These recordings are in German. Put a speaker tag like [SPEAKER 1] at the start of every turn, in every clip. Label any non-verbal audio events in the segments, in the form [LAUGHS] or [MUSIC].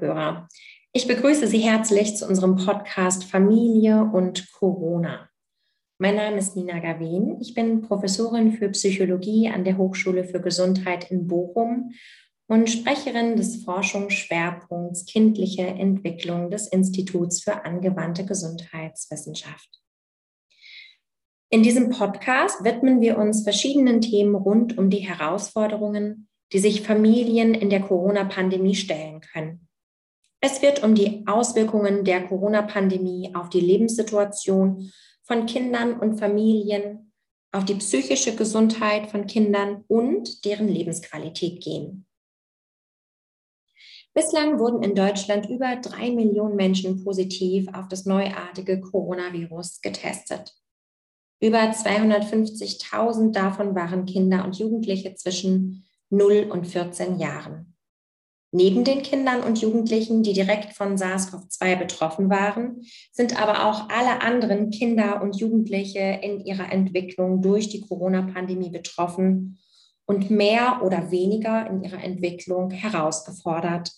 [SPEAKER 1] Zuhörer. Ich begrüße Sie herzlich zu unserem Podcast Familie und Corona. Mein Name ist Nina Gavin. Ich bin Professorin für Psychologie an der Hochschule für Gesundheit in Bochum und Sprecherin des Forschungsschwerpunkts kindliche Entwicklung des Instituts für angewandte Gesundheitswissenschaft. In diesem Podcast widmen wir uns verschiedenen Themen rund um die Herausforderungen, die sich Familien in der Corona-Pandemie stellen können. Es wird um die Auswirkungen der Corona-Pandemie auf die Lebenssituation von Kindern und Familien, auf die psychische Gesundheit von Kindern und deren Lebensqualität gehen. Bislang wurden in Deutschland über drei Millionen Menschen positiv auf das neuartige Coronavirus getestet. Über 250.000 davon waren Kinder und Jugendliche zwischen 0 und 14 Jahren. Neben den Kindern und Jugendlichen, die direkt von SARS-CoV-2 betroffen waren, sind aber auch alle anderen Kinder und Jugendliche in ihrer Entwicklung durch die Corona-Pandemie betroffen und mehr oder weniger in ihrer Entwicklung herausgefordert.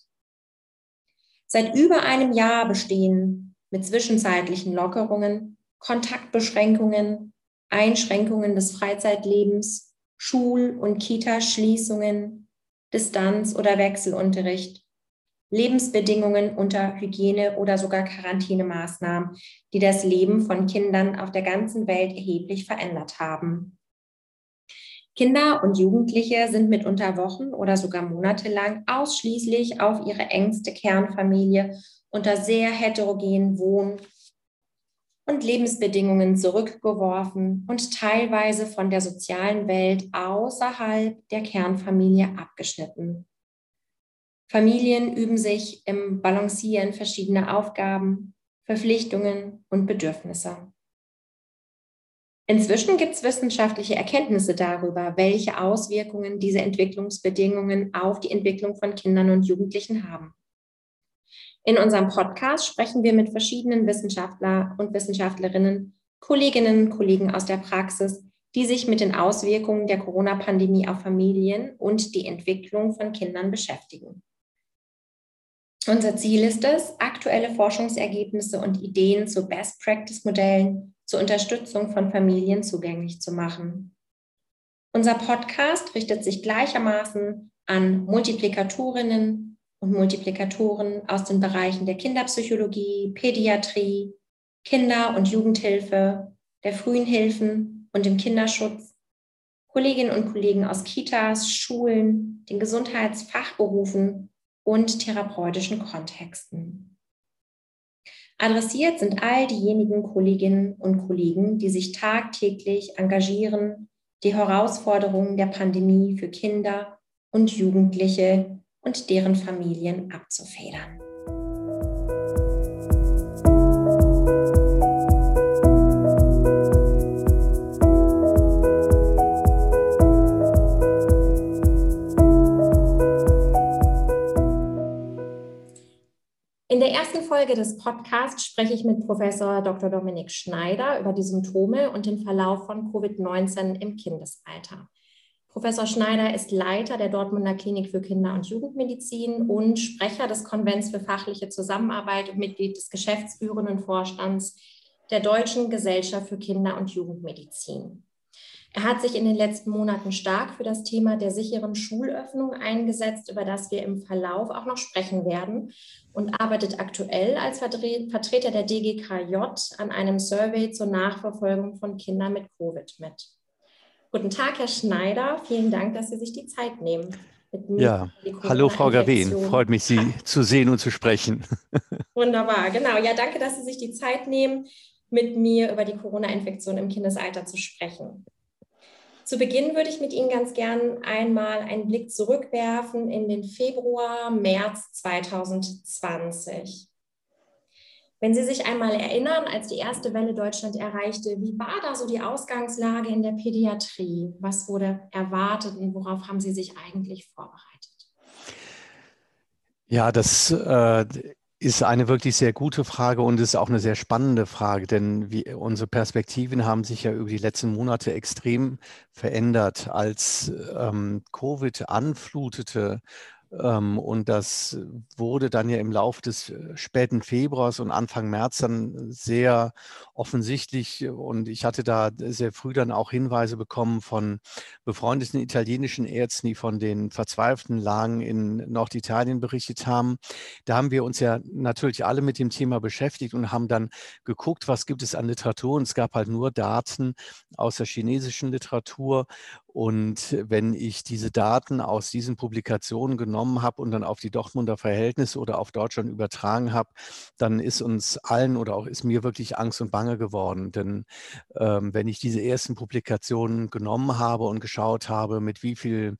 [SPEAKER 1] Seit über einem Jahr bestehen mit zwischenzeitlichen Lockerungen, Kontaktbeschränkungen, Einschränkungen des Freizeitlebens, Schul- und Kita-Schließungen, Distanz- oder Wechselunterricht, Lebensbedingungen unter Hygiene- oder sogar Quarantänemaßnahmen, die das Leben von Kindern auf der ganzen Welt erheblich verändert haben. Kinder und Jugendliche sind mitunter Wochen oder sogar monatelang ausschließlich auf ihre engste Kernfamilie unter sehr heterogenen Wohn- und Lebensbedingungen zurückgeworfen und teilweise von der sozialen Welt außerhalb der Kernfamilie abgeschnitten. Familien üben sich im Balancieren verschiedener Aufgaben, Verpflichtungen und Bedürfnisse. Inzwischen gibt es wissenschaftliche Erkenntnisse darüber, welche Auswirkungen diese Entwicklungsbedingungen auf die Entwicklung von Kindern und Jugendlichen haben. In unserem Podcast sprechen wir mit verschiedenen Wissenschaftler und Wissenschaftlerinnen, Kolleginnen und Kollegen aus der Praxis, die sich mit den Auswirkungen der Corona-Pandemie auf Familien und die Entwicklung von Kindern beschäftigen. Unser Ziel ist es, aktuelle Forschungsergebnisse und Ideen zu Best-Practice-Modellen zur Unterstützung von Familien zugänglich zu machen. Unser Podcast richtet sich gleichermaßen an Multiplikatorinnen, und Multiplikatoren aus den Bereichen der Kinderpsychologie, Pädiatrie, Kinder- und Jugendhilfe, der frühen Hilfen und dem Kinderschutz, Kolleginnen und Kollegen aus Kitas, Schulen, den Gesundheitsfachberufen und therapeutischen Kontexten. Adressiert sind all diejenigen Kolleginnen und Kollegen, die sich tagtäglich engagieren, die Herausforderungen der Pandemie für Kinder und Jugendliche und deren Familien abzufedern. In der ersten Folge des Podcasts spreche ich mit Professor Dr. Dominik Schneider über die Symptome und den Verlauf von Covid-19 im Kindesalter. Professor Schneider ist Leiter der Dortmunder Klinik für Kinder- und Jugendmedizin und Sprecher des Konvents für fachliche Zusammenarbeit und Mitglied des geschäftsführenden Vorstands der Deutschen Gesellschaft für Kinder- und Jugendmedizin. Er hat sich in den letzten Monaten stark für das Thema der sicheren Schulöffnung eingesetzt, über das wir im Verlauf auch noch sprechen werden, und arbeitet aktuell als Vertreter der DGKJ an einem Survey zur Nachverfolgung von Kindern mit Covid mit. Guten Tag, Herr Schneider. Vielen Dank, dass Sie sich die Zeit nehmen.
[SPEAKER 2] ja, hallo Frau Gavin. Freut mich, Sie zu sehen und zu sprechen. [LAUGHS] [LAUGHS]
[SPEAKER 1] Wunderbar, genau. Ja, danke, dass Sie sich die Zeit nehmen, mit mir über die Corona-Infektion im Kindesalter zu sprechen. Zu Beginn würde ich mit Ihnen ganz gern einmal einen Blick zurückwerfen in den Februar, März 2020. Wenn Sie sich einmal erinnern, als die erste Welle Deutschland erreichte, wie war da so die Ausgangslage in der Pädiatrie? Was wurde erwartet und worauf haben Sie sich eigentlich vorbereitet?
[SPEAKER 2] Ja, das äh, ist eine wirklich sehr gute Frage und ist auch eine sehr spannende Frage, denn wir, unsere Perspektiven haben sich ja über die letzten Monate extrem verändert. Als ähm, Covid anflutete, und das wurde dann ja im Laufe des äh, späten Februars und Anfang März dann sehr offensichtlich. Und ich hatte da sehr früh dann auch Hinweise bekommen von befreundeten italienischen Ärzten, die von den verzweifelten Lagen in Norditalien berichtet haben. Da haben wir uns ja natürlich alle mit dem Thema beschäftigt und haben dann geguckt, was gibt es an Literatur. Und es gab halt nur Daten aus der chinesischen Literatur und wenn ich diese Daten aus diesen Publikationen genommen habe und dann auf die Dortmunder Verhältnisse oder auf Deutschland übertragen habe, dann ist uns allen oder auch ist mir wirklich Angst und Bange geworden. Denn ähm, wenn ich diese ersten Publikationen genommen habe und geschaut habe, mit wie viel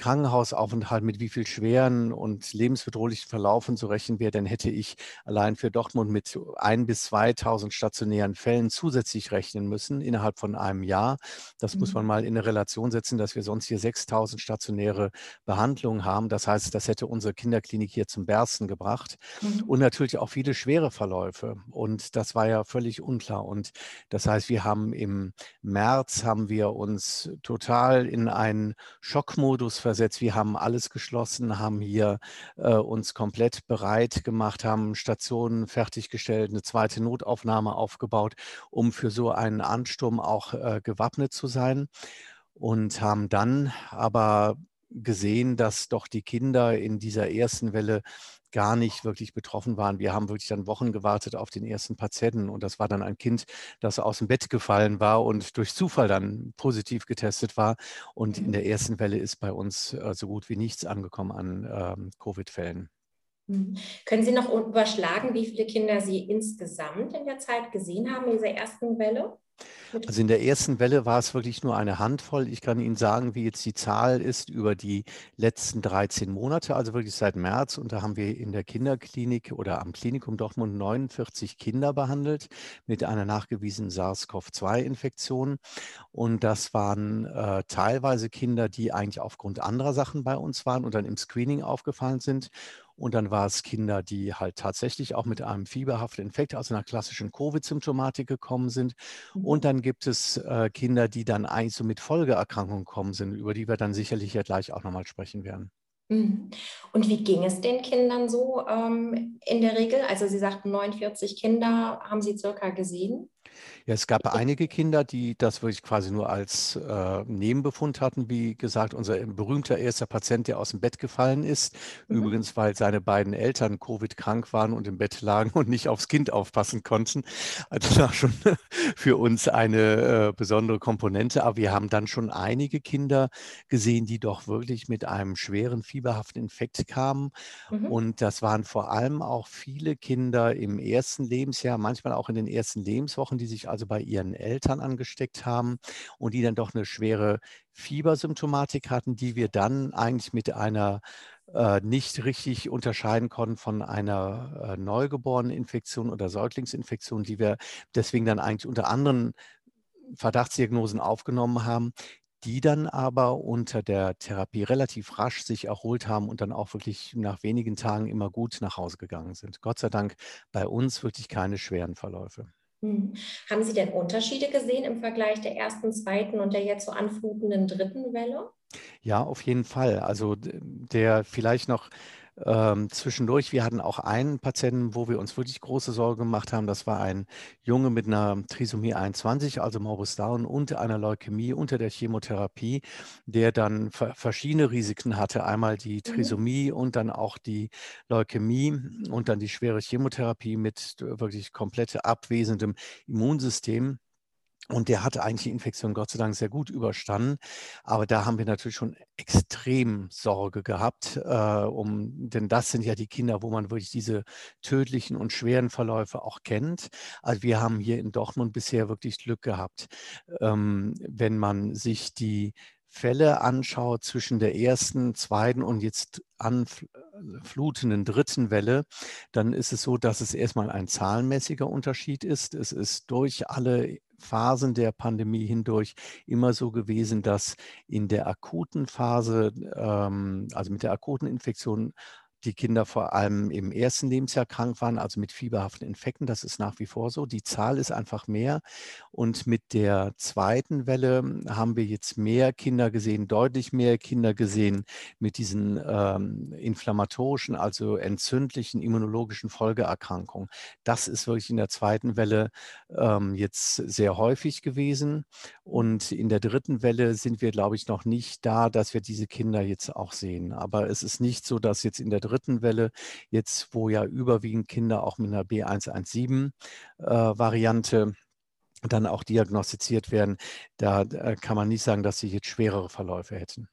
[SPEAKER 2] Krankenhausaufenthalt mit wie viel schweren und lebensbedrohlichen Verlaufen zu rechnen wäre, dann hätte ich allein für Dortmund mit ein bis 2000 stationären Fällen zusätzlich rechnen müssen innerhalb von einem Jahr. Das mhm. muss man mal in eine Relation setzen, dass wir sonst hier 6000 stationäre Behandlungen haben. Das heißt, das hätte unsere Kinderklinik hier zum Bersten gebracht mhm. und natürlich auch viele schwere Verläufe. Und das war ja völlig unklar. Und das heißt, wir haben im März haben wir uns total in einen Schockmodus versetzt versetzt. Wir haben alles geschlossen, haben hier äh, uns komplett bereit gemacht, haben Stationen fertiggestellt, eine zweite Notaufnahme aufgebaut, um für so einen Ansturm auch äh, gewappnet zu sein. Und haben dann aber gesehen, dass doch die Kinder in dieser ersten Welle gar nicht wirklich betroffen waren. Wir haben wirklich dann Wochen gewartet auf den ersten Patienten und das war dann ein Kind, das aus dem Bett gefallen war und durch Zufall dann positiv getestet war. Und in der ersten Welle ist bei uns äh, so gut wie nichts angekommen an ähm, Covid-Fällen.
[SPEAKER 1] Mhm. Können Sie noch überschlagen, wie viele Kinder Sie insgesamt in der Zeit gesehen haben in dieser ersten Welle?
[SPEAKER 2] Also in der ersten Welle war es wirklich nur eine Handvoll. Ich kann Ihnen sagen, wie jetzt die Zahl ist über die letzten 13 Monate, also wirklich seit März. Und da haben wir in der Kinderklinik oder am Klinikum Dortmund 49 Kinder behandelt mit einer nachgewiesenen SARS-CoV-2-Infektion. Und das waren äh, teilweise Kinder, die eigentlich aufgrund anderer Sachen bei uns waren und dann im Screening aufgefallen sind. Und dann war es Kinder, die halt tatsächlich auch mit einem fieberhaften Infekt, also einer klassischen Covid-Symptomatik gekommen sind. Mhm. Und dann gibt es äh, Kinder, die dann eigentlich so mit Folgeerkrankungen gekommen sind, über die wir dann sicherlich ja gleich auch nochmal sprechen werden.
[SPEAKER 1] Mhm. Und wie ging es den Kindern so ähm, in der Regel? Also Sie sagten 49 Kinder haben Sie circa gesehen.
[SPEAKER 2] Ja, es gab einige Kinder, die das wirklich quasi nur als äh, Nebenbefund hatten. Wie gesagt, unser berühmter erster Patient, der aus dem Bett gefallen ist. Mhm. Übrigens, weil seine beiden Eltern Covid-krank waren und im Bett lagen und nicht aufs Kind aufpassen konnten. Also das war schon [LAUGHS] für uns eine äh, besondere Komponente. Aber wir haben dann schon einige Kinder gesehen, die doch wirklich mit einem schweren fieberhaften Infekt kamen. Mhm. Und das waren vor allem auch viele Kinder im ersten Lebensjahr, manchmal auch in den ersten Lebenswochen, die sich also bei ihren Eltern angesteckt haben und die dann doch eine schwere Fiebersymptomatik hatten, die wir dann eigentlich mit einer äh, nicht richtig unterscheiden konnten von einer äh, neugeborenen Infektion oder Säuglingsinfektion, die wir deswegen dann eigentlich unter anderen Verdachtsdiagnosen aufgenommen haben, die dann aber unter der Therapie relativ rasch sich erholt haben und dann auch wirklich nach wenigen Tagen immer gut nach Hause gegangen sind. Gott sei Dank bei uns wirklich keine schweren Verläufe.
[SPEAKER 1] Hm. Haben Sie denn Unterschiede gesehen im Vergleich der ersten, zweiten und der jetzt so anflutenden dritten Welle?
[SPEAKER 2] Ja, auf jeden Fall. Also der vielleicht noch ähm, zwischendurch, wir hatten auch einen Patienten, wo wir uns wirklich große Sorge gemacht haben. Das war ein Junge mit einer Trisomie 21, also Morbus Down und einer Leukämie unter der Chemotherapie, der dann verschiedene Risiken hatte. Einmal die mhm. Trisomie mhm. und dann auch die Leukämie und dann die schwere Chemotherapie mit wirklich komplett abwesendem Immunsystem. Und der hatte eigentlich die Infektion Gott sei Dank sehr gut überstanden. Aber da haben wir natürlich schon extrem Sorge gehabt, äh, um, denn das sind ja die Kinder, wo man wirklich diese tödlichen und schweren Verläufe auch kennt. Also wir haben hier in Dortmund bisher wirklich Glück gehabt. Ähm, wenn man sich die Fälle anschaut zwischen der ersten, zweiten und jetzt anflutenden dritten Welle, dann ist es so, dass es erstmal ein zahlenmäßiger Unterschied ist. Es ist durch alle Phasen der Pandemie hindurch immer so gewesen, dass in der akuten Phase, ähm, also mit der akuten Infektion, die Kinder vor allem im ersten Lebensjahr krank waren, also mit fieberhaften Infekten. Das ist nach wie vor so. Die Zahl ist einfach mehr. Und mit der zweiten Welle haben wir jetzt mehr Kinder gesehen, deutlich mehr Kinder gesehen mit diesen ähm, inflammatorischen, also entzündlichen immunologischen Folgeerkrankungen. Das ist wirklich in der zweiten Welle ähm, jetzt sehr häufig gewesen. Und in der dritten Welle sind wir, glaube ich, noch nicht da, dass wir diese Kinder jetzt auch sehen. Aber es ist nicht so, dass jetzt in der dritten Welle, jetzt wo ja überwiegend Kinder auch mit einer B117-Variante äh, dann auch diagnostiziert werden, da äh, kann man nicht sagen, dass sie jetzt schwerere Verläufe hätten.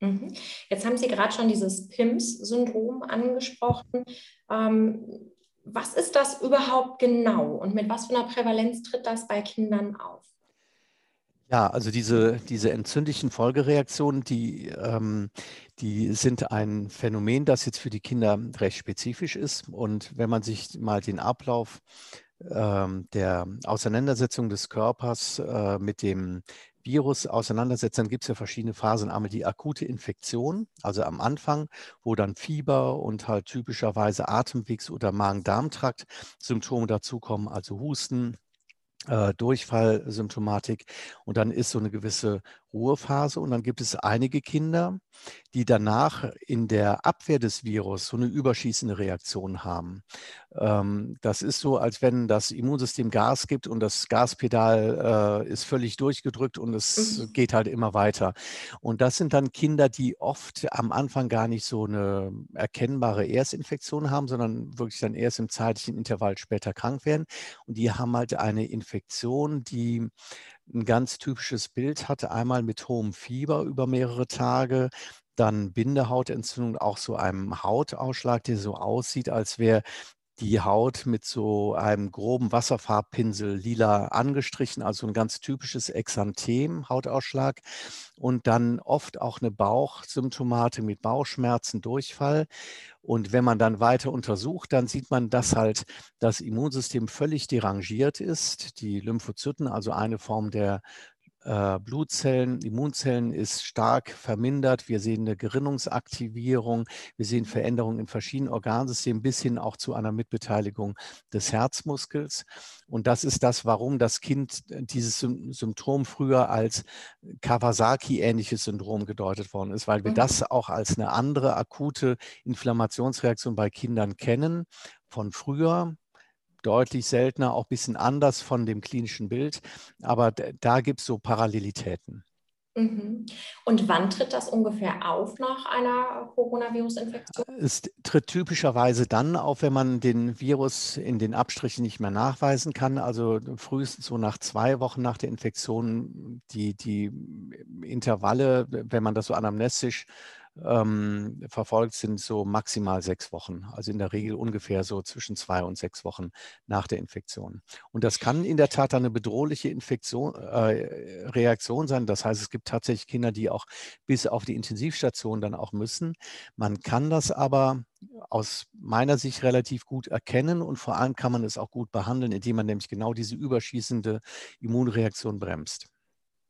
[SPEAKER 1] Mhm. Jetzt haben Sie gerade schon dieses PIMS-Syndrom angesprochen. Ähm, was ist das überhaupt genau und mit was für einer Prävalenz tritt das bei Kindern auf?
[SPEAKER 2] Ja, also diese, diese entzündlichen Folgereaktionen, die, ähm, die sind ein Phänomen, das jetzt für die Kinder recht spezifisch ist. Und wenn man sich mal den Ablauf ähm, der Auseinandersetzung des Körpers äh, mit dem Virus auseinandersetzt, dann gibt es ja verschiedene Phasen. Einmal die akute Infektion, also am Anfang, wo dann Fieber und halt typischerweise Atemwegs- oder Magen-Darm-Trakt-Symptome dazukommen, also Husten, äh, Durchfallsymptomatik und dann ist so eine gewisse Ruhephase und dann gibt es einige Kinder, die danach in der Abwehr des Virus so eine überschießende Reaktion haben. Ähm, das ist so, als wenn das Immunsystem Gas gibt und das Gaspedal äh, ist völlig durchgedrückt und es mhm. geht halt immer weiter. Und das sind dann Kinder, die oft am Anfang gar nicht so eine erkennbare Erstinfektion haben, sondern wirklich dann erst im zeitlichen Intervall später krank werden. Und die haben halt eine Infektion, die ein ganz typisches Bild hat, einmal mit hohem Fieber über mehrere Tage, dann Bindehautentzündung, auch so einem Hautausschlag, der so aussieht, als wäre die Haut mit so einem groben Wasserfarbpinsel lila angestrichen, also ein ganz typisches Exanthem, Hautausschlag. Und dann oft auch eine Bauchsymptomate mit Bauchschmerzen, Durchfall. Und wenn man dann weiter untersucht, dann sieht man, dass halt das Immunsystem völlig derangiert ist. Die Lymphozyten, also eine Form der Blutzellen, Immunzellen ist stark vermindert. Wir sehen eine Gerinnungsaktivierung. Wir sehen Veränderungen in verschiedenen Organsystemen bis hin auch zu einer Mitbeteiligung des Herzmuskels. Und das ist das, warum das Kind dieses Symptom früher als Kawasaki-ähnliches Syndrom gedeutet worden ist, weil wir mhm. das auch als eine andere akute Inflammationsreaktion bei Kindern kennen von früher deutlich seltener, auch ein bisschen anders von dem klinischen Bild. Aber da gibt es so Parallelitäten.
[SPEAKER 1] Mhm. Und wann tritt das ungefähr auf nach einer Coronavirus-Infektion?
[SPEAKER 2] Es tritt typischerweise dann auf, wenn man den Virus in den Abstrichen nicht mehr nachweisen kann. Also frühestens so nach zwei Wochen nach der Infektion. Die, die Intervalle, wenn man das so anamnestisch ähm, verfolgt, sind so maximal sechs Wochen. Also in der Regel ungefähr so zwischen zwei und sechs Wochen nach der Infektion. Und das kann in der Tat eine bedrohliche Infektion, äh, Reaktion sein. Das heißt, es gibt tatsächlich Kinder, die auch bis auf die Intensivstation dann auch müssen. Man kann das aber aus meiner Sicht relativ gut erkennen und vor allem kann man es auch gut behandeln, indem man nämlich genau diese überschießende Immunreaktion bremst.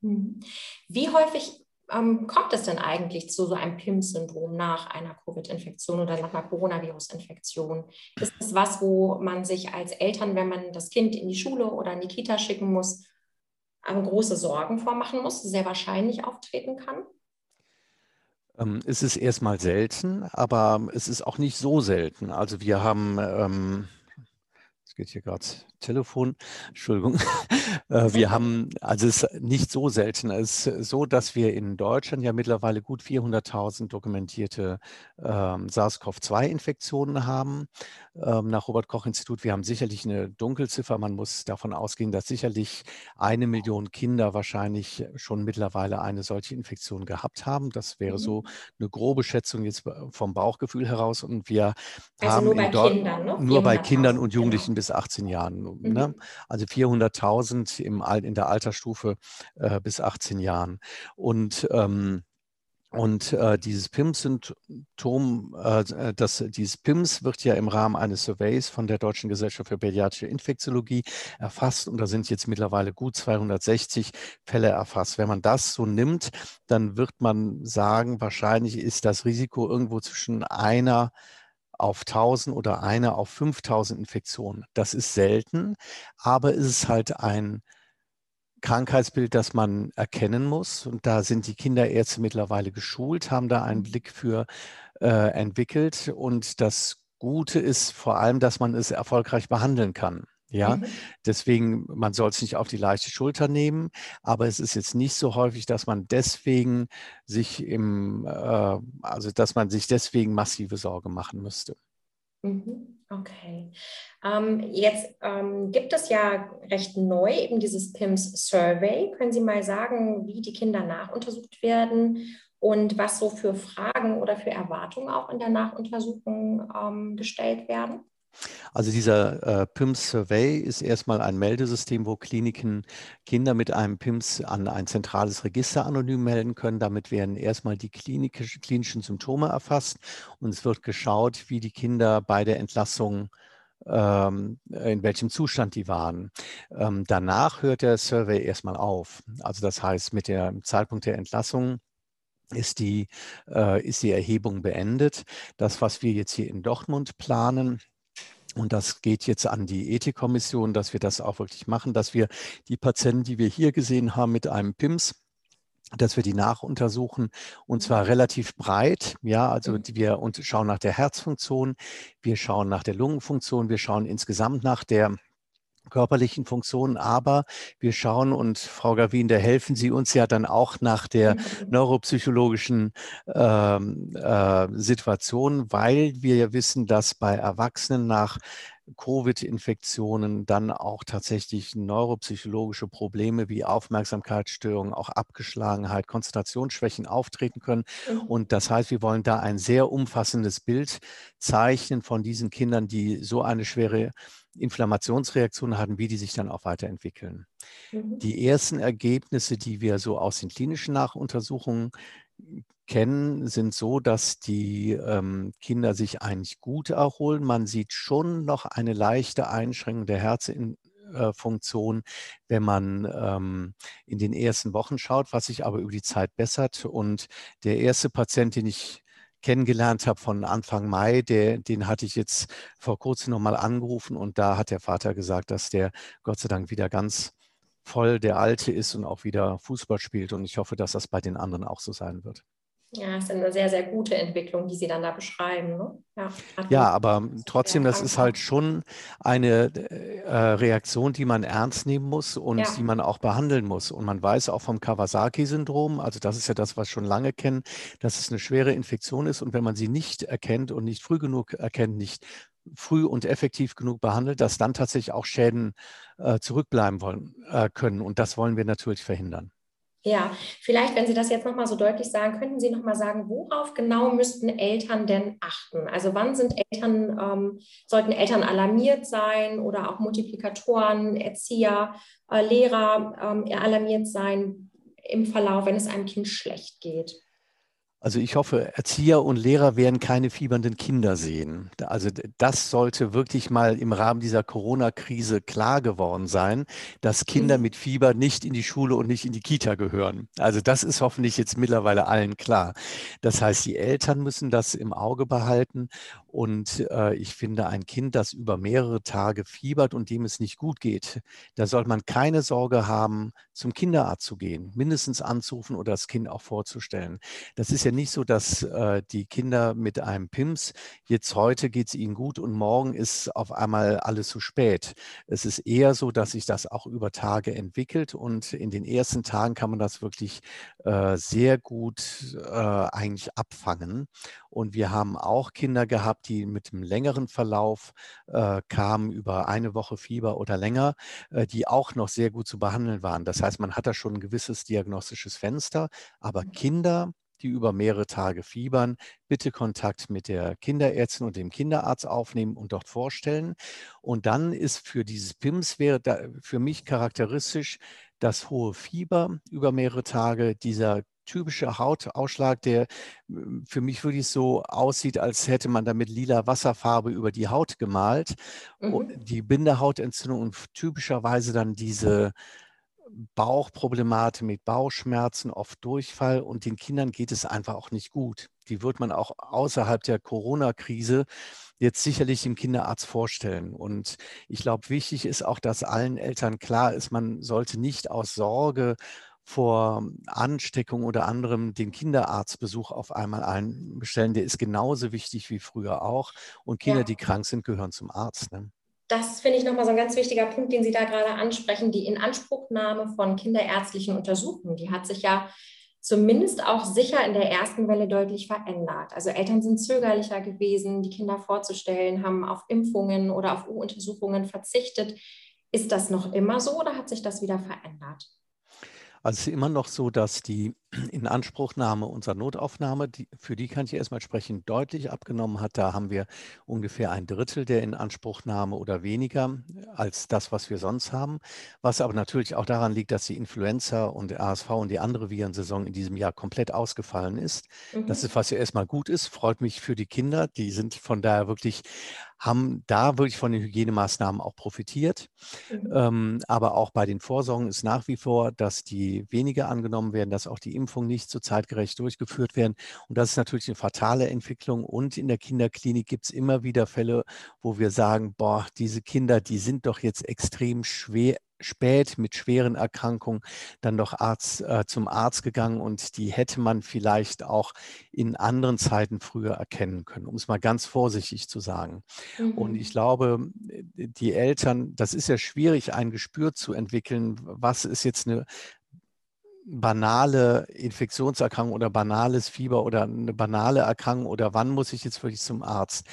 [SPEAKER 1] Hm. Wie häufig ähm, kommt es denn eigentlich zu so einem PIMS-Syndrom nach einer Covid-Infektion oder nach einer Coronavirus-Infektion? Ist das was, wo man sich als Eltern, wenn man das Kind in die Schule oder in die Kita schicken muss, ähm, große Sorgen vormachen muss, sehr wahrscheinlich auftreten kann?
[SPEAKER 2] Ähm, es ist erstmal selten, aber es ist auch nicht so selten. Also wir haben ähm, geht hier gerade Telefon, Entschuldigung. [LAUGHS] Äh, wir haben, also es ist nicht so selten, es ist so, dass wir in Deutschland ja mittlerweile gut 400.000 dokumentierte ähm, SARS-CoV-2-Infektionen haben. Ähm, nach Robert-Koch-Institut, wir haben sicherlich eine Dunkelziffer. Man muss davon ausgehen, dass sicherlich eine Million Kinder wahrscheinlich schon mittlerweile eine solche Infektion gehabt haben. Das wäre so mhm. eine grobe Schätzung jetzt vom Bauchgefühl heraus. Und wir also haben nur bei Kindern, ne? nur bei Kindern und Jugendlichen genau. bis 18 Jahren. Ne? Mhm. Ne? Also 400.000 in der Altersstufe äh, bis 18 Jahren. Und ähm, und äh, dieses PIMS-Symptom, äh, das, dieses PIMS wird ja im Rahmen eines Surveys von der Deutschen Gesellschaft für Pädiatrische Infektiologie erfasst und da sind jetzt mittlerweile gut 260 Fälle erfasst. Wenn man das so nimmt, dann wird man sagen, wahrscheinlich ist das Risiko irgendwo zwischen einer auf 1000 oder eine auf 5000 Infektionen. Das ist selten, aber es ist halt ein Krankheitsbild, das man erkennen muss. Und da sind die Kinderärzte mittlerweile geschult, haben da einen Blick für äh, entwickelt. Und das Gute ist vor allem, dass man es erfolgreich behandeln kann. Ja, mhm. deswegen, man soll es nicht auf die leichte Schulter nehmen, aber es ist jetzt nicht so häufig, dass man deswegen sich im, äh, also dass man sich deswegen massive Sorge machen müsste.
[SPEAKER 1] Mhm. Okay. Ähm, jetzt ähm, gibt es ja recht neu eben dieses PIMS Survey. Können Sie mal sagen, wie die Kinder nachuntersucht werden und was so für Fragen oder für Erwartungen auch in der Nachuntersuchung ähm, gestellt werden?
[SPEAKER 2] Also dieser äh, PIMS-Survey ist erstmal ein Meldesystem, wo Kliniken Kinder mit einem PIMS an ein zentrales Register anonym melden können. Damit werden erstmal die klinischen Symptome erfasst und es wird geschaut, wie die Kinder bei der Entlassung ähm, in welchem Zustand die waren. Ähm, danach hört der Survey erstmal auf. Also das heißt, mit dem Zeitpunkt der Entlassung ist die, äh, ist die Erhebung beendet. Das, was wir jetzt hier in Dortmund planen, und das geht jetzt an die Ethikkommission, dass wir das auch wirklich machen, dass wir die Patienten, die wir hier gesehen haben mit einem PIMS, dass wir die nachuntersuchen und zwar relativ breit. Ja, also mhm. wir schauen nach der Herzfunktion, wir schauen nach der Lungenfunktion, wir schauen insgesamt nach der körperlichen Funktionen, aber wir schauen und Frau Gavin, da helfen Sie uns ja dann auch nach der mhm. neuropsychologischen ähm, äh, Situation, weil wir ja wissen, dass bei Erwachsenen nach Covid-Infektionen dann auch tatsächlich neuropsychologische Probleme wie Aufmerksamkeitsstörungen, auch Abgeschlagenheit, Konzentrationsschwächen auftreten können. Mhm. Und das heißt, wir wollen da ein sehr umfassendes Bild zeichnen von diesen Kindern, die so eine schwere Inflammationsreaktionen hatten, wie die sich dann auch weiterentwickeln. Mhm. Die ersten Ergebnisse, die wir so aus den klinischen Nachuntersuchungen kennen, sind so, dass die ähm, Kinder sich eigentlich gut erholen. Man sieht schon noch eine leichte Einschränkung der Herzfunktion, wenn man ähm, in den ersten Wochen schaut, was sich aber über die Zeit bessert. Und der erste Patient, den ich kennengelernt habe von Anfang Mai, der, den hatte ich jetzt vor kurzem nochmal angerufen und da hat der Vater gesagt, dass der Gott sei Dank wieder ganz voll der Alte ist und auch wieder Fußball spielt. Und ich hoffe, dass das bei den anderen auch so sein wird.
[SPEAKER 1] Ja, das ist eine sehr, sehr gute Entwicklung, die Sie dann da beschreiben. Ne?
[SPEAKER 2] Ja, ja, aber trotzdem, das ist halt schon eine äh, Reaktion, die man ernst nehmen muss und ja. die man auch behandeln muss. Und man weiß auch vom Kawasaki-Syndrom, also das ist ja das, was wir schon lange kennen, dass es eine schwere Infektion ist. Und wenn man sie nicht erkennt und nicht früh genug erkennt, nicht früh und effektiv genug behandelt, dass dann tatsächlich auch Schäden äh, zurückbleiben wollen, äh, können. Und das wollen wir natürlich verhindern.
[SPEAKER 1] Ja, vielleicht, wenn Sie das jetzt nochmal so deutlich sagen, könnten Sie nochmal sagen, worauf genau müssten Eltern denn achten? Also wann sind Eltern, ähm, sollten Eltern alarmiert sein oder auch Multiplikatoren, Erzieher, äh, Lehrer ähm, alarmiert sein im Verlauf, wenn es einem Kind schlecht geht?
[SPEAKER 2] Also ich hoffe, Erzieher und Lehrer werden keine fiebernden Kinder sehen. Also das sollte wirklich mal im Rahmen dieser Corona-Krise klar geworden sein, dass Kinder mhm. mit Fieber nicht in die Schule und nicht in die Kita gehören. Also das ist hoffentlich jetzt mittlerweile allen klar. Das heißt, die Eltern müssen das im Auge behalten und äh, ich finde, ein Kind, das über mehrere Tage fiebert und dem es nicht gut geht, da soll man keine Sorge haben, zum Kinderarzt zu gehen, mindestens anzurufen oder das Kind auch vorzustellen. Das ist ja nicht so, dass äh, die Kinder mit einem PIMS jetzt heute geht es ihnen gut und morgen ist auf einmal alles zu spät. Es ist eher so, dass sich das auch über Tage entwickelt und in den ersten Tagen kann man das wirklich äh, sehr gut äh, eigentlich abfangen. Und wir haben auch Kinder gehabt, die mit einem längeren Verlauf äh, kamen, über eine Woche Fieber oder länger, äh, die auch noch sehr gut zu behandeln waren. Das heißt, man hat da schon ein gewisses diagnostisches Fenster, aber mhm. Kinder, die über mehrere Tage fiebern, bitte Kontakt mit der Kinderärztin und dem Kinderarzt aufnehmen und dort vorstellen. Und dann ist für dieses PIMS wäre da für mich charakteristisch das hohe Fieber über mehrere Tage, dieser typische Hautausschlag, der hm, für mich wirklich so aussieht, als hätte man damit lila Wasserfarbe über die Haut gemalt. Mhm. Die Bindehautentzündung und typischerweise dann diese Bauchproblematik, mit Bauchschmerzen, oft Durchfall und den Kindern geht es einfach auch nicht gut. Die wird man auch außerhalb der Corona-Krise jetzt sicherlich dem Kinderarzt vorstellen. Und ich glaube, wichtig ist auch, dass allen Eltern klar ist, man sollte nicht aus Sorge vor Ansteckung oder anderem den Kinderarztbesuch auf einmal einbestellen. Der ist genauso wichtig wie früher auch. Und Kinder, ja. die krank sind, gehören zum Arzt. Ne?
[SPEAKER 1] Das finde ich nochmal so ein ganz wichtiger Punkt, den Sie da gerade ansprechen. Die Inanspruchnahme von kinderärztlichen Untersuchungen, die hat sich ja zumindest auch sicher in der ersten Welle deutlich verändert. Also Eltern sind zögerlicher gewesen, die Kinder vorzustellen, haben auf Impfungen oder auf U-Untersuchungen verzichtet. Ist das noch immer so oder hat sich das wieder verändert?
[SPEAKER 2] Also es ist immer noch so, dass die Inanspruchnahme unserer Notaufnahme, die, für die kann ich erstmal sprechen, deutlich abgenommen hat. Da haben wir ungefähr ein Drittel der Inanspruchnahme oder weniger als das, was wir sonst haben. Was aber natürlich auch daran liegt, dass die Influenza und der ASV und die andere Virensaison in diesem Jahr komplett ausgefallen ist. Mhm. Das ist, was ja erstmal gut ist, freut mich für die Kinder. Die sind von daher wirklich haben da wirklich von den Hygienemaßnahmen auch profitiert. Mhm. Ähm, aber auch bei den Vorsorgen ist nach wie vor, dass die weniger angenommen werden, dass auch die Impfungen nicht so zeitgerecht durchgeführt werden. Und das ist natürlich eine fatale Entwicklung. Und in der Kinderklinik gibt es immer wieder Fälle, wo wir sagen, boah, diese Kinder, die sind doch jetzt extrem schwer spät mit schweren Erkrankungen dann doch Arzt, äh, zum Arzt gegangen und die hätte man vielleicht auch in anderen Zeiten früher erkennen können, um es mal ganz vorsichtig zu sagen. Mhm. Und ich glaube, die Eltern, das ist ja schwierig, ein Gespür zu entwickeln, was ist jetzt eine banale Infektionserkrankung oder banales Fieber oder eine banale Erkrankung oder wann muss ich jetzt wirklich zum Arzt?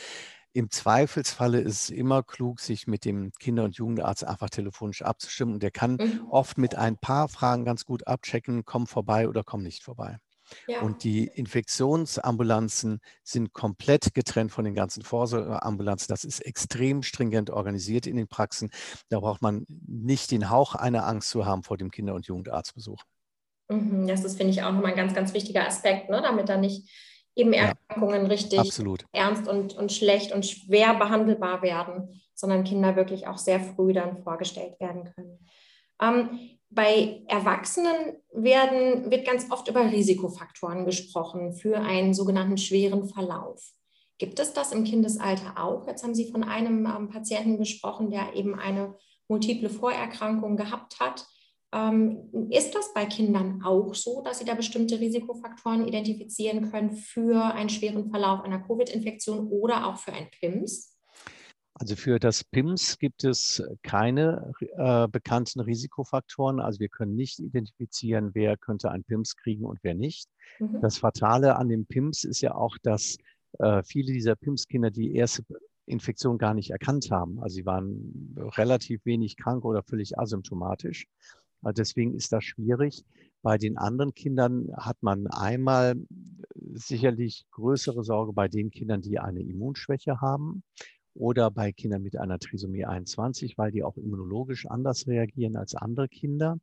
[SPEAKER 2] Im Zweifelsfalle ist es immer klug, sich mit dem Kinder- und Jugendarzt einfach telefonisch abzustimmen. Und der kann mhm. oft mit ein paar Fragen ganz gut abchecken, komm vorbei oder komm nicht vorbei. Ja. Und die Infektionsambulanzen sind komplett getrennt von den ganzen Vorsorgeambulanzen. Das ist extrem stringent organisiert in den Praxen. Da braucht man nicht den Hauch einer Angst zu haben vor dem Kinder- und Jugendarztbesuch.
[SPEAKER 1] Mhm, das ist, finde ich, auch nochmal ein ganz, ganz wichtiger Aspekt, ne? damit da nicht eben Erkrankungen ja, richtig absolut. ernst und, und schlecht und schwer behandelbar werden, sondern Kinder wirklich auch sehr früh dann vorgestellt werden können. Ähm, bei Erwachsenen werden, wird ganz oft über Risikofaktoren gesprochen für einen sogenannten schweren Verlauf. Gibt es das im Kindesalter auch? Jetzt haben Sie von einem ähm, Patienten gesprochen, der eben eine multiple Vorerkrankung gehabt hat. Ähm, ist das bei Kindern auch so, dass sie da bestimmte Risikofaktoren identifizieren können für einen schweren Verlauf einer Covid-Infektion oder auch für ein PIMS?
[SPEAKER 2] Also für das PIMS gibt es keine äh, bekannten Risikofaktoren. Also wir können nicht identifizieren, wer könnte ein PIMS kriegen und wer nicht. Mhm. Das Fatale an dem PIMS ist ja auch, dass äh, viele dieser PIMS-Kinder die erste Infektion gar nicht erkannt haben. Also sie waren relativ wenig krank oder völlig asymptomatisch. Deswegen ist das schwierig. Bei den anderen Kindern hat man einmal sicherlich größere Sorge bei den Kindern, die eine Immunschwäche haben oder bei Kindern mit einer Trisomie 21, weil die auch immunologisch anders reagieren als andere Kinder.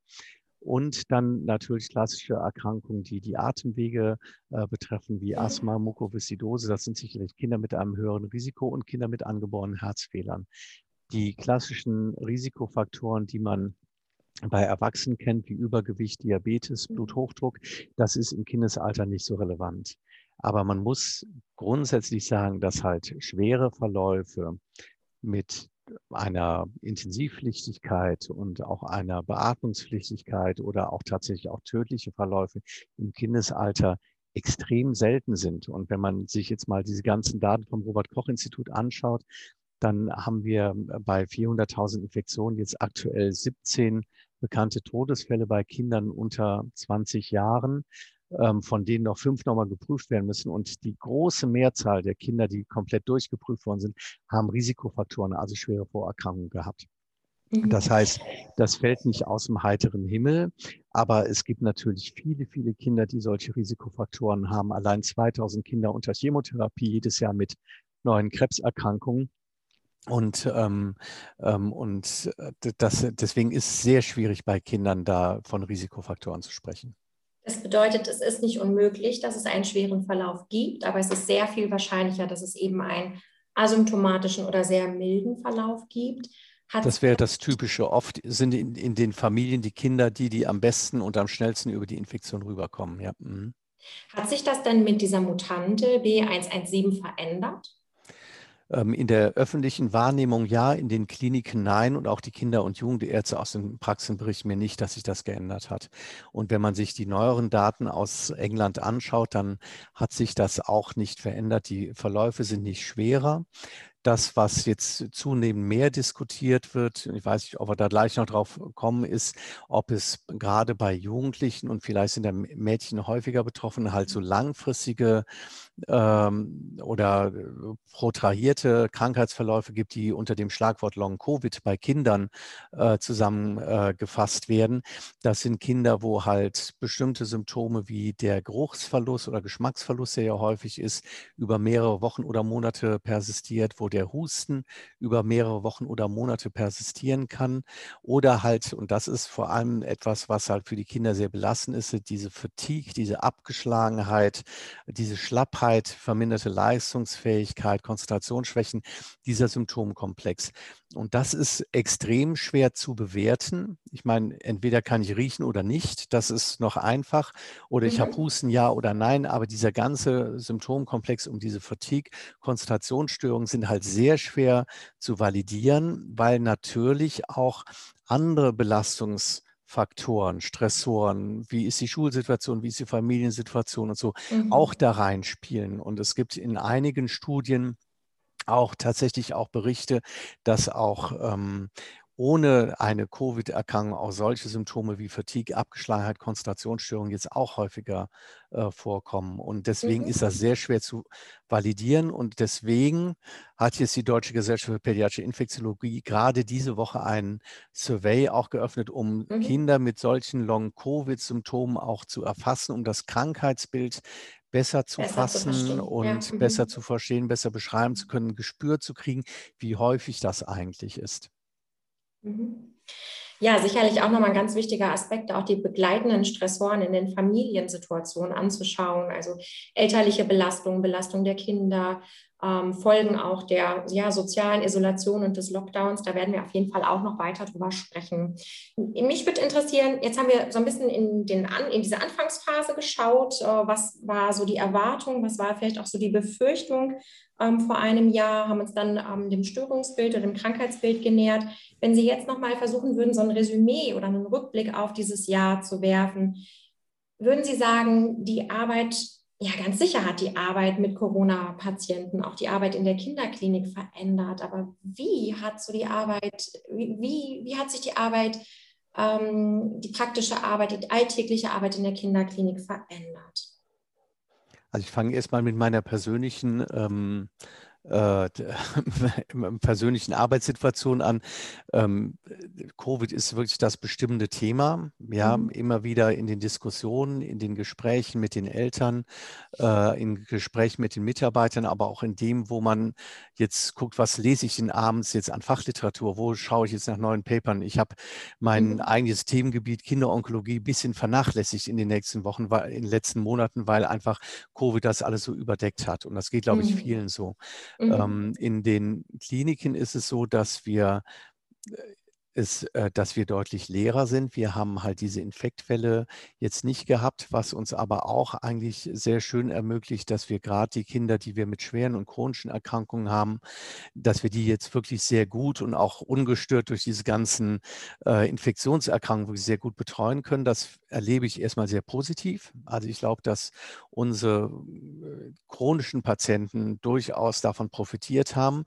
[SPEAKER 2] Und dann natürlich klassische Erkrankungen, die die Atemwege äh, betreffen, wie Asthma, Mukoviszidose. Das sind sicherlich Kinder mit einem höheren Risiko und Kinder mit angeborenen Herzfehlern. Die klassischen Risikofaktoren, die man bei Erwachsenen kennt, wie Übergewicht, Diabetes, mhm. Bluthochdruck, das ist im Kindesalter nicht so relevant. Aber man muss grundsätzlich sagen, dass halt schwere Verläufe mit einer Intensivpflichtigkeit und auch einer Beatmungspflichtigkeit oder auch tatsächlich auch tödliche Verläufe im Kindesalter extrem selten sind. Und wenn man sich jetzt mal diese ganzen Daten vom Robert Koch Institut anschaut, dann haben wir bei 400.000 Infektionen jetzt aktuell 17 bekannte Todesfälle bei Kindern unter 20 Jahren, ähm, von denen noch fünf nochmal geprüft werden müssen. Und die große Mehrzahl der Kinder, die komplett durchgeprüft worden sind, haben Risikofaktoren, also schwere Vorerkrankungen gehabt. Mhm. Das heißt, das fällt nicht aus dem heiteren Himmel, aber es gibt natürlich viele, viele Kinder, die solche Risikofaktoren haben. Allein 2000 Kinder unter Chemotherapie jedes Jahr mit neuen Krebserkrankungen. Und, ähm, ähm, und äh, das, deswegen ist es sehr schwierig bei Kindern da von Risikofaktoren zu sprechen.
[SPEAKER 1] Das bedeutet, es ist nicht unmöglich, dass es einen schweren Verlauf gibt, aber es ist sehr viel wahrscheinlicher, dass es eben einen asymptomatischen oder sehr milden Verlauf gibt.
[SPEAKER 2] Hat das wäre das Typische. Oft sind in, in, den Familien die Kinder die, die am besten und am schnellsten über die Infektion rüberkommen. Ja. Mhm.
[SPEAKER 1] Hat sich das denn mit dieser Mutante B117 verändert?
[SPEAKER 2] Ähm, in der öffentlichen Wahrnehmung ja, in den Kliniken nein und auch die Kinder- und Jugendärzte aus den Praxen berichten mir nicht, dass sich das geändert hat. Und wenn man sich die neueren Daten aus England anschaut, dann hat sich das auch nicht verändert. Die Verläufe sind nicht schwerer das, was jetzt zunehmend mehr diskutiert wird, ich weiß nicht, ob wir da gleich noch drauf kommen, ist, ob es gerade bei Jugendlichen und vielleicht sind da Mädchen häufiger betroffen, halt so langfristige ähm, oder äh, protrahierte Krankheitsverläufe gibt, die unter dem Schlagwort Long Covid bei Kindern äh, zusammengefasst äh, werden. Das sind Kinder, wo halt bestimmte Symptome wie der Geruchsverlust oder Geschmacksverlust, der ja häufig ist, über mehrere Wochen oder Monate persistiert, wo der Husten über mehrere Wochen oder Monate persistieren kann. Oder halt, und das ist vor allem etwas, was halt für die Kinder sehr belastend ist, diese Fatigue, diese Abgeschlagenheit, diese Schlappheit, verminderte Leistungsfähigkeit, Konzentrationsschwächen, dieser Symptomkomplex. Und das ist extrem schwer zu bewerten. Ich meine, entweder kann ich riechen oder nicht, das ist noch einfach. Oder ich mhm. habe Husten, ja oder nein. Aber dieser ganze Symptomkomplex um diese Fatigue, Konzentrationsstörungen sind halt sehr schwer zu validieren, weil natürlich auch andere Belastungsfaktoren, Stressoren, wie ist die Schulsituation, wie ist die Familiensituation und so, mhm. auch da reinspielen. Und es gibt in einigen Studien auch tatsächlich auch Berichte, dass auch ähm, ohne eine Covid-Erkrankung auch solche Symptome wie Fatigue, Abgeschlagenheit, Konzentrationsstörungen jetzt auch häufiger äh, vorkommen. Und deswegen mhm. ist das sehr schwer zu validieren. Und deswegen hat jetzt die Deutsche Gesellschaft für Pädiatrische Infektiologie gerade diese Woche ein Survey auch geöffnet, um mhm. Kinder mit solchen Long-Covid-Symptomen auch zu erfassen, um das Krankheitsbild besser zu besser fassen zu und ja. besser mhm. zu verstehen, besser beschreiben zu können, Gespür zu kriegen, wie häufig das eigentlich ist.
[SPEAKER 1] Mhm. Ja, sicherlich auch nochmal ein ganz wichtiger Aspekt, auch die begleitenden Stressoren in den Familiensituationen anzuschauen. Also elterliche Belastung, Belastung der Kinder, ähm, Folgen auch der ja, sozialen Isolation und des Lockdowns. Da werden wir auf jeden Fall auch noch weiter drüber sprechen. Mich würde interessieren, jetzt haben wir so ein bisschen in, den, in diese Anfangsphase geschaut. Äh, was war so die Erwartung? Was war vielleicht auch so die Befürchtung ähm, vor einem Jahr? Haben uns dann ähm, dem Störungsbild oder dem Krankheitsbild genähert. Wenn Sie jetzt nochmal versuchen würden, so ein Resümee oder einen Rückblick auf dieses Jahr zu werfen, würden Sie sagen, die Arbeit ja, ganz sicher hat die Arbeit mit Corona-Patienten auch die Arbeit in der Kinderklinik verändert. Aber wie hat so die Arbeit, wie, wie hat sich die Arbeit, ähm, die praktische Arbeit, die alltägliche Arbeit in der Kinderklinik verändert?
[SPEAKER 2] Also ich fange erstmal mit meiner persönlichen ähm, äh, [LAUGHS] persönlichen Arbeitssituation an. Ähm, Covid ist wirklich das bestimmende Thema. Ja, mhm. immer wieder in den Diskussionen, in den Gesprächen mit den Eltern, äh, in Gesprächen mit den Mitarbeitern, aber auch in dem, wo man jetzt guckt, was lese ich denn abends jetzt an Fachliteratur, wo schaue ich jetzt nach neuen Papern. Ich habe mein mhm. eigenes Themengebiet Kinderonkologie ein bisschen vernachlässigt in den nächsten Wochen, weil, in den letzten Monaten, weil einfach Covid das alles so überdeckt hat. Und das geht, glaube ich, mhm. vielen so. Mhm. Ähm, in den Kliniken ist es so, dass wir äh, ist, äh, dass wir deutlich leerer sind. Wir haben halt diese Infektfälle jetzt nicht gehabt, was uns aber auch eigentlich sehr schön ermöglicht, dass wir gerade die Kinder, die wir mit schweren und chronischen Erkrankungen haben, dass wir die jetzt wirklich sehr gut und auch ungestört durch diese ganzen äh, Infektionserkrankungen sehr gut betreuen können. Das erlebe ich erstmal sehr positiv. Also ich glaube, dass unsere äh, chronischen Patienten durchaus davon profitiert haben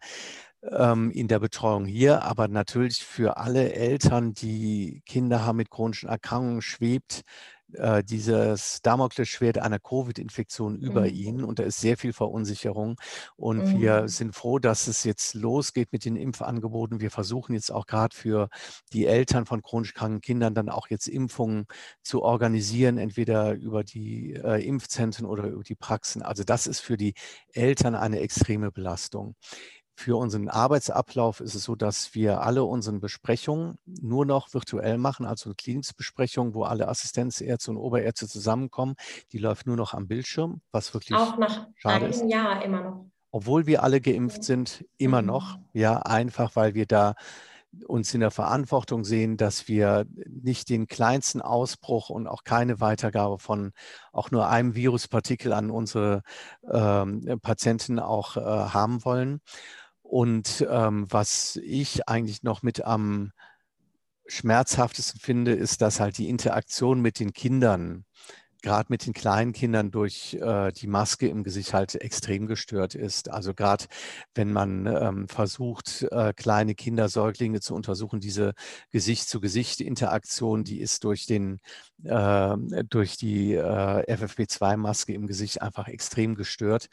[SPEAKER 2] ähm, in der Betreuung hier, aber natürlich für alle Eltern, die Kinder haben mit chronischen Erkrankungen, schwebt äh, dieses Damoklesschwert einer Covid-Infektion über mhm. ihnen und da ist sehr viel Verunsicherung und mhm. wir sind froh, dass es jetzt losgeht mit den Impfangeboten. Wir versuchen jetzt auch gerade für die Eltern von chronisch kranken Kindern dann auch jetzt Impfungen zu organisieren, entweder über die äh, Impfzentren oder über die Praxen. Also das ist für die Eltern eine extreme Belastung. Für unseren Arbeitsablauf ist es so, dass wir alle unsere Besprechungen nur noch virtuell machen, also eine Klinikbesprechung, wo alle Assistenzärzte und Oberärzte zusammenkommen. Die läuft nur noch am Bildschirm, was wirklich
[SPEAKER 1] auch nach schade einem ist. Jahr immer noch.
[SPEAKER 2] Obwohl wir alle geimpft sind, immer mhm. noch. Ja, einfach weil wir da uns in der Verantwortung sehen, dass wir nicht den kleinsten Ausbruch und auch keine Weitergabe von auch nur einem Viruspartikel an unsere ähm, Patienten auch äh, haben wollen. Und ähm, was ich eigentlich noch mit am schmerzhaftesten finde, ist, dass halt die Interaktion mit den Kindern gerade mit den kleinen Kindern durch äh, die Maske im Gesicht halt extrem gestört ist. Also gerade wenn man ähm, versucht, äh, kleine Kinder, Säuglinge zu untersuchen, diese Gesicht-zu-Gesicht-Interaktion, die ist durch, den, äh, durch die äh, FFP2-Maske im Gesicht einfach extrem gestört.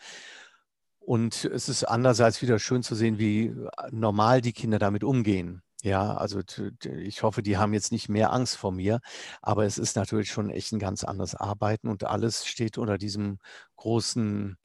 [SPEAKER 2] Und es ist andererseits wieder schön zu sehen, wie äh, normal die Kinder damit umgehen. Ja, also ich hoffe, die haben jetzt nicht mehr Angst vor mir, aber es ist natürlich schon echt ein ganz anderes Arbeiten und alles steht unter diesem großen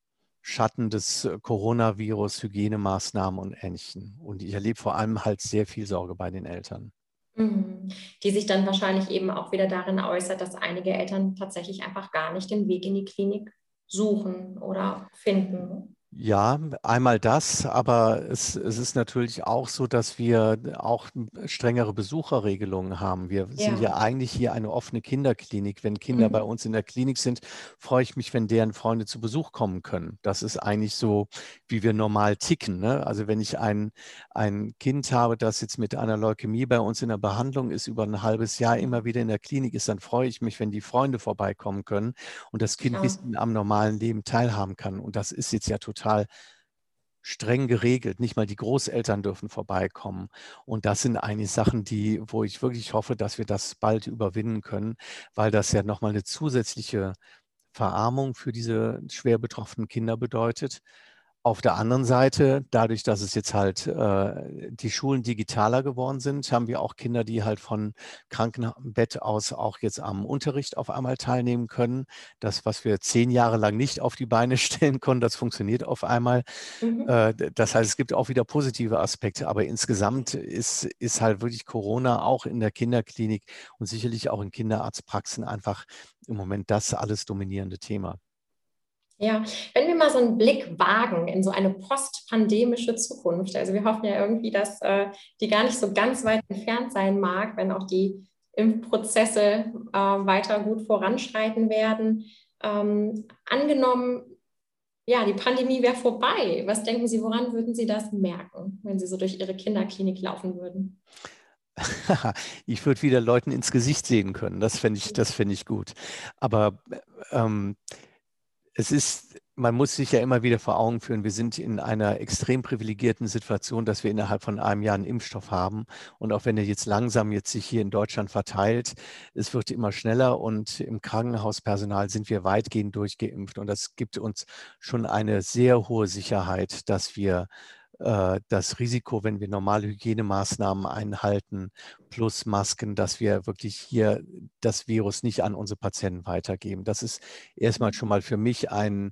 [SPEAKER 2] Schatten des äh, Coronavirus, Hygienemaßnahmen und Ähnlichem. Und ich erlebe vor allem halt sehr viel Sorge bei den Eltern.
[SPEAKER 1] Mhm. Die sich dann wahrscheinlich eben auch wieder darin äußert, dass einige Eltern tatsächlich einfach gar nicht den Weg in die Klinik suchen oder finden.
[SPEAKER 2] Ja, einmal das, aber es, es, ist natürlich auch so, dass wir auch strengere Besucherregelungen haben. Wir ja. sind ja eigentlich hier eine offene Kinderklinik. Wenn Kinder mhm. bei uns in der Klinik sind, freue ich mich, wenn deren Freunde zu Besuch kommen können. Das ist eigentlich so, wie wir normal ticken. Ne? Also wenn ich ein, ein Kind habe, das jetzt mit einer Leukämie bei uns in der Behandlung ist, über ein halbes Jahr immer wieder in der Klinik ist, dann freue ich mich, wenn die Freunde vorbeikommen können und das Kind ja. bisschen am normalen Leben teilhaben kann. Und das ist jetzt ja total total streng geregelt. Nicht mal die Großeltern dürfen vorbeikommen. Und das sind eigentlich Sachen, die, wo ich wirklich hoffe, dass wir das bald überwinden können, weil das ja nochmal eine zusätzliche Verarmung für diese schwer betroffenen Kinder bedeutet. Auf der anderen Seite, dadurch, dass es jetzt halt äh, die Schulen digitaler geworden sind, haben wir auch Kinder, die halt von Krankenbett aus auch jetzt am Unterricht auf einmal teilnehmen können. Das, was wir zehn Jahre lang nicht auf die Beine [LAUGHS] stellen konnten, das funktioniert auf einmal. Mhm. Äh, das heißt, es gibt auch wieder positive Aspekte, aber insgesamt ist, ist halt wirklich Corona auch in der Kinderklinik und sicherlich auch in Kinderarztpraxen einfach im Moment das alles dominierende Thema.
[SPEAKER 1] Ja, wenn wir mal so einen Blick wagen in so eine postpandemische Zukunft, also wir hoffen ja irgendwie, dass äh, die gar nicht so ganz weit entfernt sein mag, wenn auch die Impfprozesse äh, weiter gut voranschreiten werden. Ähm, angenommen, ja, die Pandemie wäre vorbei. Was denken Sie, woran würden Sie das merken, wenn Sie so durch Ihre Kinderklinik laufen würden? [LAUGHS]
[SPEAKER 2] ich würde wieder Leuten ins Gesicht sehen können. Das fände ich, ich gut. Aber ähm, es ist, man muss sich ja immer wieder vor Augen führen, wir sind in einer extrem privilegierten Situation, dass wir innerhalb von einem Jahr einen Impfstoff haben. Und auch wenn er jetzt langsam jetzt sich hier in Deutschland verteilt, es wird immer schneller und im Krankenhauspersonal sind wir weitgehend durchgeimpft. Und das gibt uns schon eine sehr hohe Sicherheit, dass wir das Risiko, wenn wir normale Hygienemaßnahmen einhalten, plus Masken, dass wir wirklich hier das Virus nicht an unsere Patienten weitergeben. Das ist erstmal schon mal für mich ein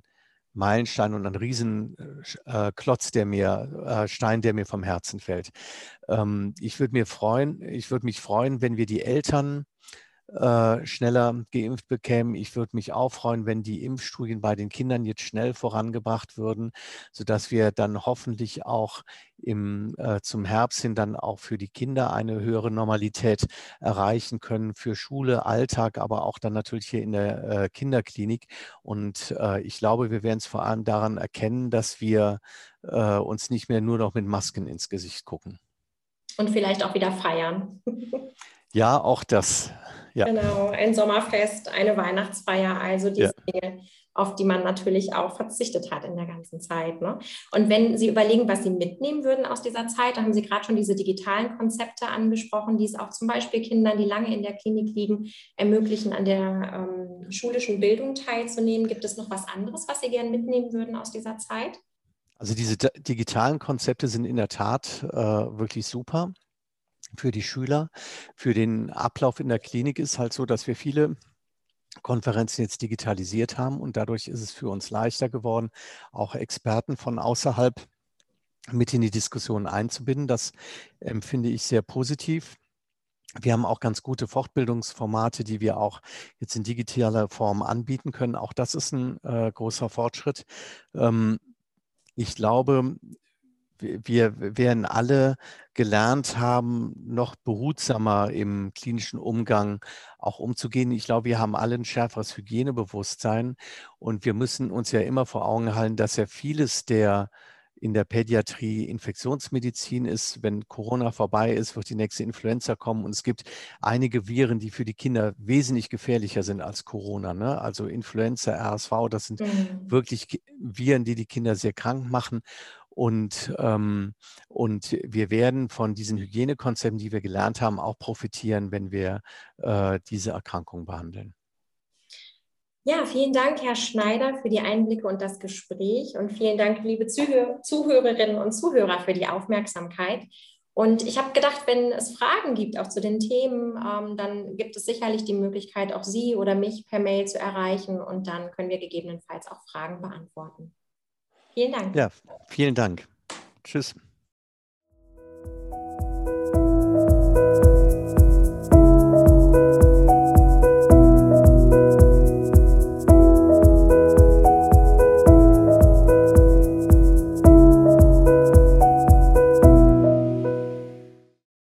[SPEAKER 2] Meilenstein und ein Riesenklotz, äh, der mir, äh, Stein, der mir vom Herzen fällt. Ähm, ich würde mir freuen, ich würde mich freuen, wenn wir die Eltern äh, schneller geimpft bekämen. Ich würde mich auch freuen, wenn die Impfstudien bei den Kindern jetzt schnell vorangebracht würden, sodass wir dann hoffentlich auch im, äh, zum Herbst hin dann auch für die Kinder eine höhere Normalität erreichen können, für Schule, Alltag, aber auch dann natürlich hier in der äh, Kinderklinik. Und äh, ich glaube, wir werden es vor allem daran erkennen, dass wir äh, uns nicht mehr nur noch mit Masken ins Gesicht gucken.
[SPEAKER 1] Und vielleicht auch wieder feiern.
[SPEAKER 2] ja, auch das. Ja.
[SPEAKER 1] Genau, ein Sommerfest, eine Weihnachtsfeier, also diese ja. Dinge, auf die man natürlich auch verzichtet hat in der ganzen Zeit. Ne? Und wenn Sie überlegen, was Sie mitnehmen würden aus dieser Zeit, da haben Sie gerade schon diese digitalen Konzepte angesprochen, die es auch zum Beispiel Kindern, die lange in der Klinik liegen, ermöglichen, an der ähm, schulischen Bildung teilzunehmen. Gibt es noch was anderes, was Sie gerne mitnehmen würden aus dieser Zeit?
[SPEAKER 2] Also diese digitalen Konzepte sind in der Tat äh, wirklich super für die Schüler. Für den Ablauf in der Klinik ist halt so, dass wir viele Konferenzen jetzt digitalisiert haben und dadurch ist es für uns leichter geworden, auch Experten von außerhalb mit in die Diskussion einzubinden. Das empfinde ich sehr positiv. Wir haben auch ganz gute Fortbildungsformate, die wir auch jetzt in digitaler Form anbieten können. Auch das ist ein äh, großer Fortschritt. Ähm, ich glaube, wir werden alle gelernt haben, noch behutsamer im klinischen Umgang auch umzugehen. Ich glaube, wir haben alle ein schärferes Hygienebewusstsein und wir müssen uns ja immer vor Augen halten, dass ja vieles der in der Pädiatrie Infektionsmedizin ist. Wenn Corona vorbei ist, wird die nächste Influenza kommen. Und es gibt einige Viren, die für die Kinder wesentlich gefährlicher sind als Corona. Ne? Also Influenza, RSV, das sind mhm. wirklich Viren, die die Kinder sehr krank machen. Und, ähm, und wir werden von diesen Hygienekonzepten, die wir gelernt haben, auch profitieren, wenn wir äh, diese Erkrankung behandeln.
[SPEAKER 1] Ja, vielen Dank, Herr Schneider, für die Einblicke und das Gespräch. Und vielen Dank, liebe Zuhör Zuhörerinnen und Zuhörer, für die Aufmerksamkeit. Und ich habe gedacht, wenn es Fragen gibt, auch zu den Themen, ähm, dann gibt es sicherlich die Möglichkeit, auch Sie oder mich per Mail zu erreichen. Und dann können wir gegebenenfalls auch Fragen beantworten. Vielen Dank.
[SPEAKER 2] Ja, vielen Dank. Tschüss.